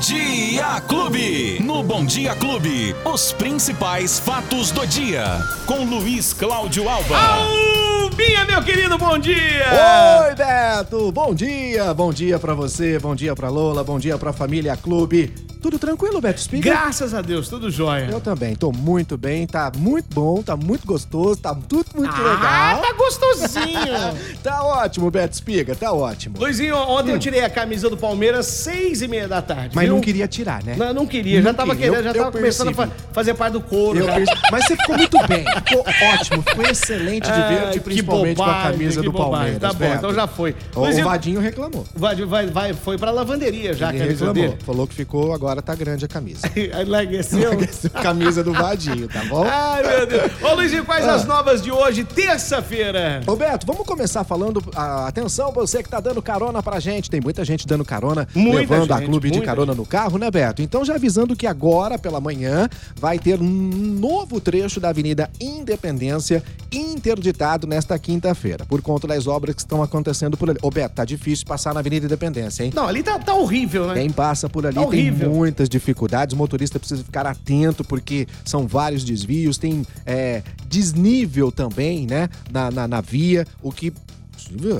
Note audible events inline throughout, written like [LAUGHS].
Dia Clube. No Bom Dia Clube, os principais fatos do dia. Com Luiz Cláudio Alba. Albinha, meu querido, bom dia! Oi, Beto! Bom dia! Bom dia pra você, bom dia pra Lola, bom dia pra família Clube. Tudo tranquilo, Beto Spiga? Graças a Deus, tudo jóia. Eu também, tô muito bem, tá muito bom, tá muito gostoso, tá tudo muito ah, legal. tá gostosinho. [LAUGHS] tá ótimo, Beto Spiga, tá ótimo. Luizinho, ontem hum. eu tirei a camisa do Palmeiras seis e meia da tarde. Mas viu? não queria tirar, né? Não, não queria, não já tava queria. querendo, já eu, tava eu começando a fazer parte do couro. Mas você ficou muito bem, ficou ótimo, ficou excelente de verde, principalmente bobagem, com a camisa do bobagem. Palmeiras. Tá bom, então já foi. O, o Vadinho reclamou. Vai, vai, vai, foi pra lavanderia já, Ele reclamou, dele. falou que ficou, agora tá grande a camisa [LAUGHS] camisa. Enlagueceu? camisa do Vadinho, tá bom? Ai, meu Deus. Ô, Luizinho, quais ah. as novas de hoje, terça-feira? Roberto, vamos começar falando. Ah, atenção, você que tá dando carona pra gente. Tem muita gente dando carona, muita levando gente, a clube de carona gente. no carro, né, Beto? Então, já avisando que agora, pela manhã, vai ter um novo trecho da Avenida Independência interditado nesta quinta-feira, por conta das obras que estão acontecendo por ali. Ô, Beto, tá difícil passar na Avenida Independência, hein? Não, ali tá, tá horrível, né? Quem passa por ali tá tem muitas dificuldades o motorista precisa ficar atento, porque são vários desvios, tem é, desnível também, né, na, na, na via, o que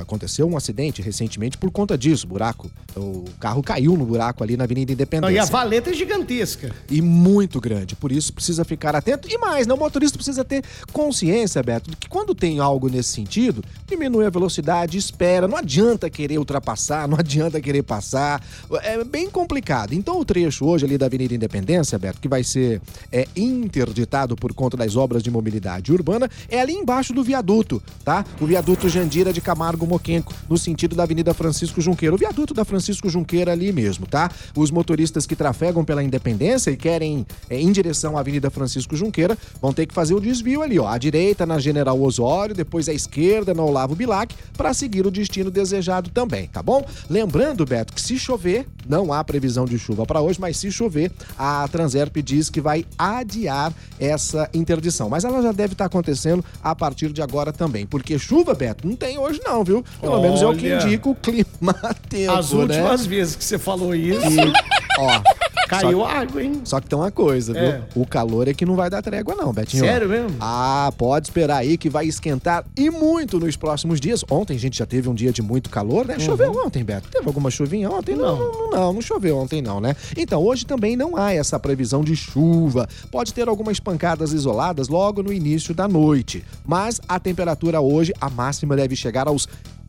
aconteceu um acidente recentemente por conta disso, buraco. O carro caiu no buraco ali na Avenida Independência. e a valeta é gigantesca. E muito grande, por isso precisa ficar atento. E mais, né, o motorista precisa ter consciência, Beto, de que quando tem algo nesse sentido, diminui a velocidade, espera, não adianta querer ultrapassar, não adianta querer passar. É bem complicado. Então o trecho hoje ali da Avenida Independência, Beto, que vai ser é, interditado por conta das obras de mobilidade urbana, é ali embaixo do viaduto, tá? O viaduto Jandira de Camargo Moquenco, no sentido da Avenida Francisco Junqueira. O viaduto da Francisco Junqueira ali mesmo, tá? Os motoristas que trafegam pela Independência e querem é, em direção à Avenida Francisco Junqueira vão ter que fazer o desvio ali, ó. À direita na General Osório, depois à esquerda na Olavo Bilac, para seguir o destino desejado também, tá bom? Lembrando, Beto, que se chover, não há previsão de chuva para hoje, mas se chover, a Transerp diz que vai adiar essa interdição. Mas ela já deve estar tá acontecendo a partir de agora também, porque chuva, Beto, não tem hoje não, viu? Pelo Olha, menos é o que indica o clima [LAUGHS] tempo, As né? últimas vezes que você falou isso, e, ó, Caiu só, água, hein? Só que tem uma coisa, viu? É. O calor é que não vai dar trégua, não, Betinho. Sério mesmo? Ah, pode esperar aí que vai esquentar e muito nos próximos dias. Ontem a gente já teve um dia de muito calor, né? Uhum. Choveu ontem, Beto. Teve alguma chuvinha ontem? Não. Não, não, não, não choveu ontem, não, né? Então, hoje também não há essa previsão de chuva. Pode ter algumas pancadas isoladas logo no início da noite. Mas a temperatura hoje, a máxima deve chegar aos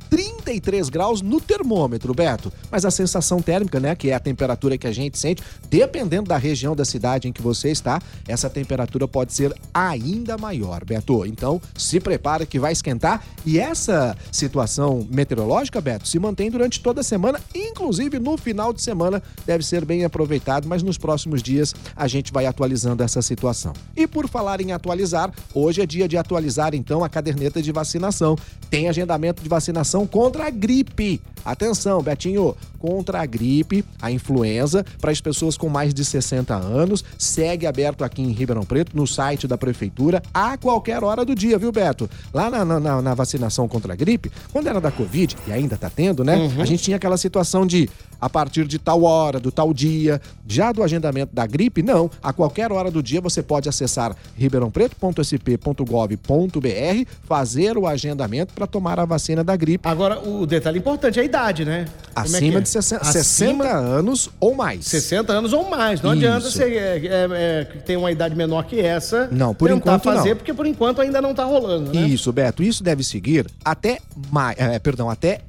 33 graus no termômetro, Beto. Mas a sensação térmica, né, que é a temperatura que a gente sente, dependendo da região da cidade em que você está, essa temperatura pode ser ainda maior, Beto. Então, se prepara que vai esquentar e essa situação meteorológica, Beto, se mantém durante toda a semana, inclusive no final de semana deve ser bem aproveitado, mas nos próximos dias a gente vai atualizando essa situação. E por falar em atualizar, hoje é dia de atualizar então a caderneta de vacinação. Tem agendamento de vacinação vacinação contra a gripe. Atenção, Betinho, contra a gripe, a influenza, para as pessoas com mais de 60 anos. Segue aberto aqui em Ribeirão Preto, no site da Prefeitura, a qualquer hora do dia, viu, Beto? Lá na, na, na vacinação contra a gripe, quando era da Covid, e ainda tá tendo, né? Uhum. A gente tinha aquela situação de a partir de tal hora, do tal dia. Já do agendamento da gripe, não. A qualquer hora do dia você pode acessar ribeirãopreto.sp.gov.br, fazer o agendamento para tomar a vacina da gripe. Agora, o detalhe importante é a idade, né? É Acima é de 60, Acima... 60 anos ou mais. 60 anos ou mais. Não Isso. adianta você é, é, é, ter uma idade menor que essa. Não, por enquanto fazer, não. porque por enquanto ainda não está rolando, né? Isso, Beto. Isso deve seguir até maio. É, perdão, até.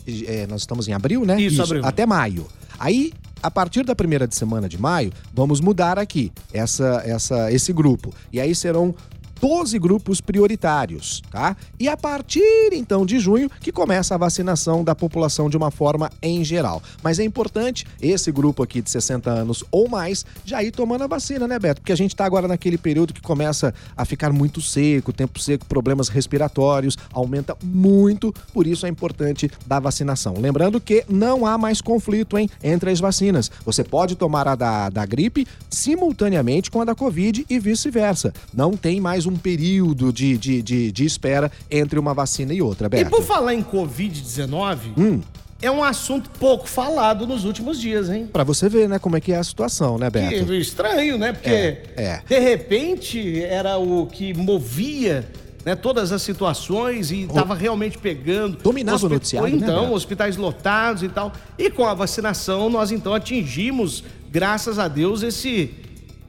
nós estamos em abril, né? Isso, Isso abril. Até maio. Aí, a partir da primeira de semana de maio, vamos mudar aqui essa, essa, esse grupo. E aí serão 12 grupos prioritários, tá? E a partir então de junho que começa a vacinação da população de uma forma em geral. Mas é importante esse grupo aqui de 60 anos ou mais já ir tomando a vacina, né, Beto? Porque a gente tá agora naquele período que começa a ficar muito seco, tempo seco, problemas respiratórios, aumenta muito, por isso é importante da vacinação. Lembrando que não há mais conflito, hein, entre as vacinas. Você pode tomar a da, da gripe simultaneamente com a da Covid e vice-versa. Não tem mais um período de, de, de, de espera entre uma vacina e outra, Beto. E por falar em Covid-19, hum. é um assunto pouco falado nos últimos dias, hein? Pra você ver, né, como é que é a situação, né, Beto? Que estranho, né? Porque, É, é. de repente, era o que movia né, todas as situações e estava realmente pegando. Dominava o Hospi- noticiário, né, Então, Beto? hospitais lotados e tal. E com a vacinação, nós então atingimos, graças a Deus, esse,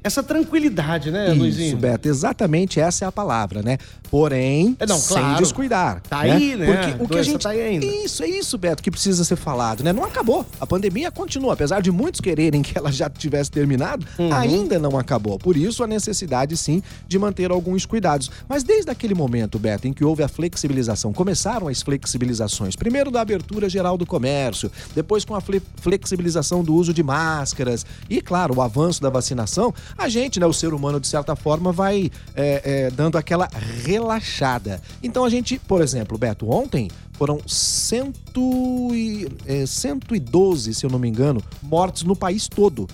essa tranquilidade, né, Isso, Luizinho? Beto, exatamente essa é a palavra, né? Porém, É, não, sem claro. descuidar. Tá aí, né? Porque o que a gente. tá aí ainda. Isso, é isso, Beto, que precisa ser falado, né? Não acabou. A pandemia continua. Apesar de muitos quererem que ela já tivesse terminado, Uhum. ainda não acabou. Por isso, a necessidade, sim, de manter alguns cuidados. Mas desde aquele momento, Beto, em que houve a flexibilização, começaram as flexibilizações. Primeiro da abertura geral do comércio, depois com a fle- flexibilização do uso de máscaras e, claro, o avanço da vacinação, a gente, né, o ser humano, de certa forma, vai é, é, dando aquela relaxada. Então a gente, por exemplo, Beto, ontem foram cento e, é, 112, se eu não me engano, mortes no país todo.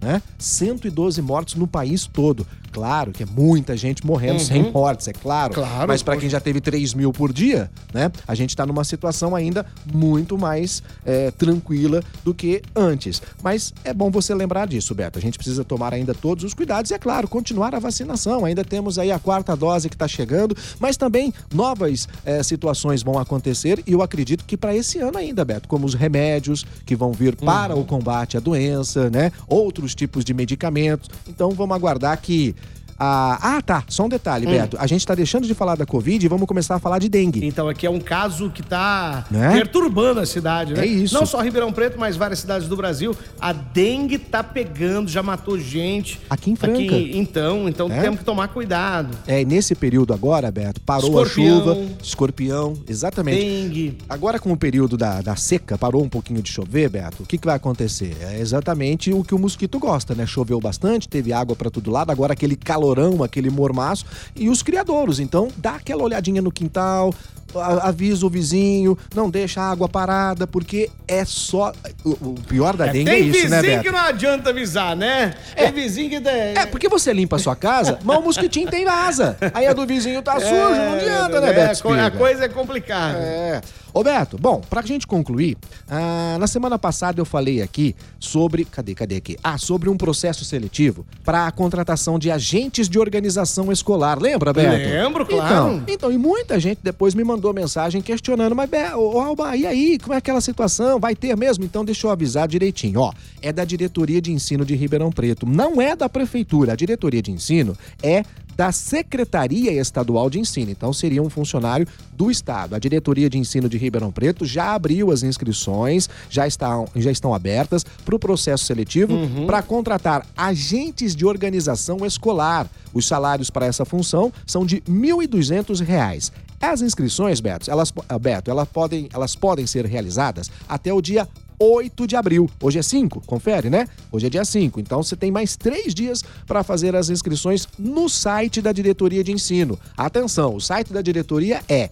Né? 112 mortes no país todo. Claro que é muita gente morrendo sem mortes, é claro. Claro, Mas para quem já teve 3 mil por dia, né? A gente tá numa situação ainda muito mais é, tranquila do que antes. Mas é bom você lembrar disso, Beto. A gente precisa tomar ainda todos os cuidados e, é claro, continuar a vacinação. Ainda temos aí a quarta dose que está chegando, mas também novas é, situações vão acontecer e eu acredito que para esse ano ainda, Beto, como os remédios que vão vir para o combate à doença, né? Outros tipos de medicamentos. Então vamos aguardar que ah, ah, tá. Só um detalhe, Beto. A gente tá deixando de falar da Covid e vamos começar a falar de dengue. Então aqui é um caso que está Né? perturbando a cidade, né? É isso. Não só Ribeirão Preto, mas várias cidades do Brasil. A dengue tá pegando, já matou gente. Aqui em Franca. então, então É? temos que tomar cuidado. É, nesse período agora, Beto, parou Escorpião. a chuva, escorpião, exatamente. Dengue. Agora, com o período da, da seca, parou um pouquinho de chover, Beto, o que, que vai acontecer? É exatamente o que o mosquito gosta, né? Choveu bastante, teve água pra todo lado, agora aquele calorão, aquele mormaço, e os criadouros. Então, dá aquela olhadinha no quintal, avisa o vizinho, não deixa a água parada, porque é só. O, pior da dengue é, Tem isso, vizinho né, Beto? que não adianta avisar, né? Tem vizinho que... É, porque você limpa a sua casa, mas o mosquitinho tem asa. Aí a do vizinho tá [LAUGHS] sujo, não adianta, né, é, Beto? a Espiga? coisa é complicada. É. Ô Beto, bom, pra gente concluir, ah, na semana passada eu falei aqui sobre. Cadê, cadê aqui? Ah, sobre um processo seletivo para a contratação de agentes de organização escolar. Lembra, Beto? Lembro, claro. Então, então, e muita gente depois me mandou mensagem questionando, mas, ô, Alba, e aí? Como é aquela situação? Vai ter mesmo? Então, deixa eu avisar direitinho. Ó, é da Diretoria de Ensino de Ribeirão Preto, não é da Prefeitura. A Diretoria de Ensino é da Secretaria Estadual de Ensino. Então, seria um funcionário do Estado. A Diretoria de Ensino de Ribeirão Preto já abriu as inscrições, já estão, já estão abertas para o processo seletivo para contratar agentes de organização escolar. Os salários para essa função são de R$ 1.200. As inscrições, Beto, elas, Beto, elas, podem, elas podem ser realizadas até o dia 8 de abril. Hoje é 5, confere, né? Hoje é dia 5. Então você tem mais três dias para fazer as inscrições no site da Diretoria de Ensino. Atenção, o site da diretoria é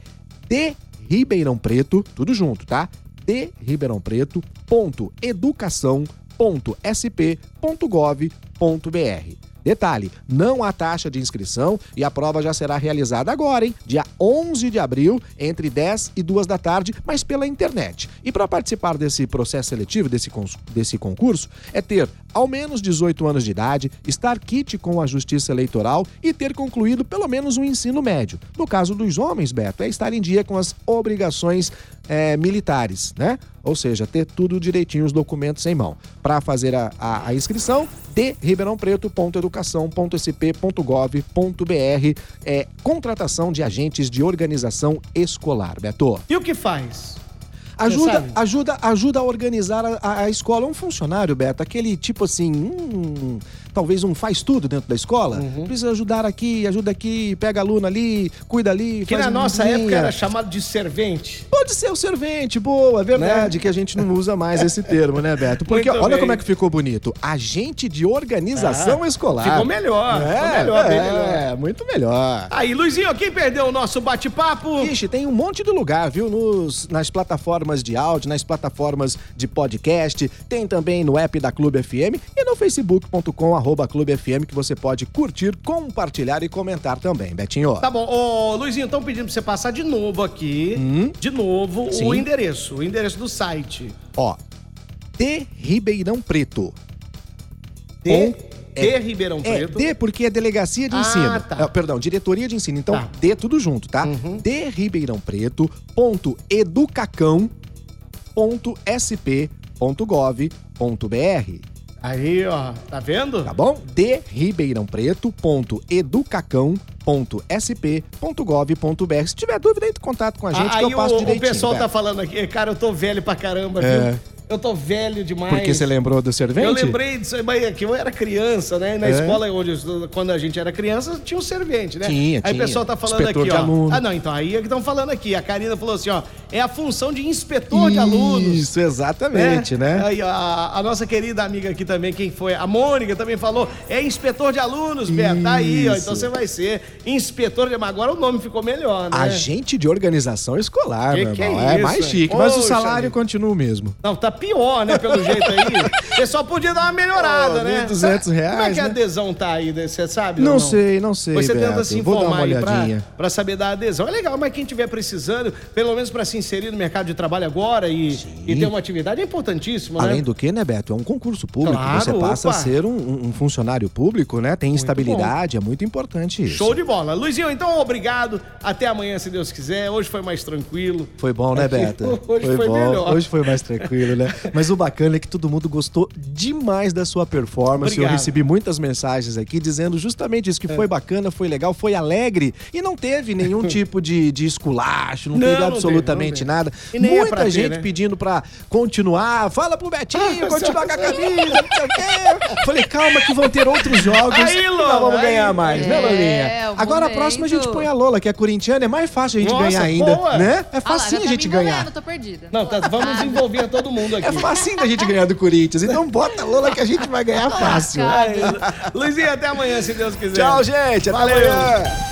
de Ribeirão Preto, tudo junto, tá? de Ribeirão Preto, ponto educação, ponto sp, ponto gov, ponto br. Detalhe, não há taxa de inscrição e a prova já será realizada agora, hein? Dia 11 de abril, entre 10 e 2 da tarde, mas pela internet. E para participar desse processo seletivo, desse, desse concurso, é ter ao menos 18 anos de idade, estar quite com a Justiça Eleitoral e ter concluído pelo menos um ensino médio. No caso dos homens, Beto, é estar em dia com as obrigações eh, militares, né? Ou seja, ter tudo direitinho, os documentos em mão. Para fazer a, a- a inscrição, de ribeirãopreto.educação.sp.gov.br é contratação de agentes de organização escolar, Beto. E o que faz? Ajuda, ajuda, ajuda a organizar a, a- escola. Um funcionário, Beto, aquele tipo assim, hum, talvez um faz tudo dentro da escola. Uhum. Precisa ajudar aqui, ajuda aqui, pega aluno ali, cuida ali. Que na nossa cozinha. época era chamado de servente. Pode ser o servente, boa, é verdade que a gente não usa mais esse termo, né, Beto? Porque Muito olha bem. como é que ficou bonito. Agente de organização Ah, escolar. ficou melhor, É, ficou melhor, bem é, melhor. muito melhor. Aí, Luizinho, quem perdeu o nosso bate-papo? Ixi, tem um monte de lugar, viu? Nos, nas plataformas plataformas de áudio, nas plataformas de podcast, tem também no app da Clube FM e no facebook.com arroba Clube FM que você pode curtir, compartilhar e comentar também, Betinho. Tá bom. Ô, Luizinho, estão pedindo pra você passar de novo aqui, de novo, o Sim. endereço, o endereço do site. Ó, de Ribeirão Preto. D, É. D Ribeirão É, Preto. D porque é delegacia de Ah, ensino. tá. É, perdão, diretoria de ensino. Então, Tá. D tudo junto, tá? Uhum. D Ribeirão Preto, ponto educacão, ponto sp, ponto gov, ponto br. Aí, ó, tá vendo? Tá bom? D Ribeirão Preto, ponto educacão, ponto sp, ponto gov, ponto br. Se tiver dúvida, entre em contato com a gente que Aí eu passo o, direitinho. o pessoal tá falando aqui, cara, eu tô velho pra caramba, É. viu? Eu tô velho demais. Porque você lembrou do servente? Eu lembrei disso mas é que eu era criança, né? Na É. escola onde quando a gente era criança, tinha um servente, né? Tinha, Aí o tinha. pessoal tá falando Inspetor aqui, de ó. aluno. Ah, não, então aí é que estão falando aqui. A Karina falou assim, ó, é a função de inspetor de alunos. Isso, exatamente, né? Aí, a, a nossa querida amiga aqui também, quem foi? A Mônica também falou, é inspetor de alunos, Beto. Tá aí, ó. Então você vai ser inspetor de. Mas agora o nome ficou melhor, né? Agente de organização escolar, Que meu que irmão. é É, isso, mais hein? chique, mas o salário continua o mesmo. Não, tá pior, né? Pelo jeito aí. [LAUGHS] Você só podia dar uma melhorada, Pô, né? 1.200 Sabe- Como é reais, que a né? adesão tá aí? Você sabe? ou Não sei, não sei, Você tenta Beto. se Vou dar informar aí pra, pra saber da adesão. É legal, mas quem tiver precisando, pelo menos pra se inserir no mercado de trabalho agora e, e ter uma atividade, é importantíssimo, né? Além do que, né, Beto? É um concurso público. Claro, Você passa opa. a ser um, um funcionário público, né? Tem estabilidade, é muito importante isso. Show de bola. Luizinho, então obrigado. Até amanhã, se Deus quiser. Hoje foi mais tranquilo. Foi bom, né, Beto? [LAUGHS] Hoje foi bom. melhor. Hoje foi mais tranquilo, né? Mas o bacana é que todo mundo gostou demais da sua performance. Eu Obrigado. recebi muitas mensagens aqui dizendo justamente isso, que É. foi bacana, foi legal, foi alegre e não teve nenhum [LAUGHS] tipo de, de esculacho, não, Não, teve absolutamente nada. E nem é Muita ter, gente né? pedindo pra continuar. Fala pro Betinho, Ah, continuar com a [LAUGHS] camisa, não sei o quê. Falei, calma que vão ter outros jogos Aí, Lola, nós vamos aí. ganhar mais, né, É, Lolinha? o Agora a próxima a gente põe a Lola, que é corintiana, é mais fácil a gente Nossa, ganhar ainda, boa. né? É Ah lá, facinho já a tá gente ganhar. tô perdida. Não, tá, vamos envolver todo mundo aqui. É facinho da gente ganhar do Corinthians. Então bota a Lola que a gente vai ganhar fácil. Aí, Luizinho, até amanhã, se Deus quiser. Tchau, gente. Até Valeu. amanhã.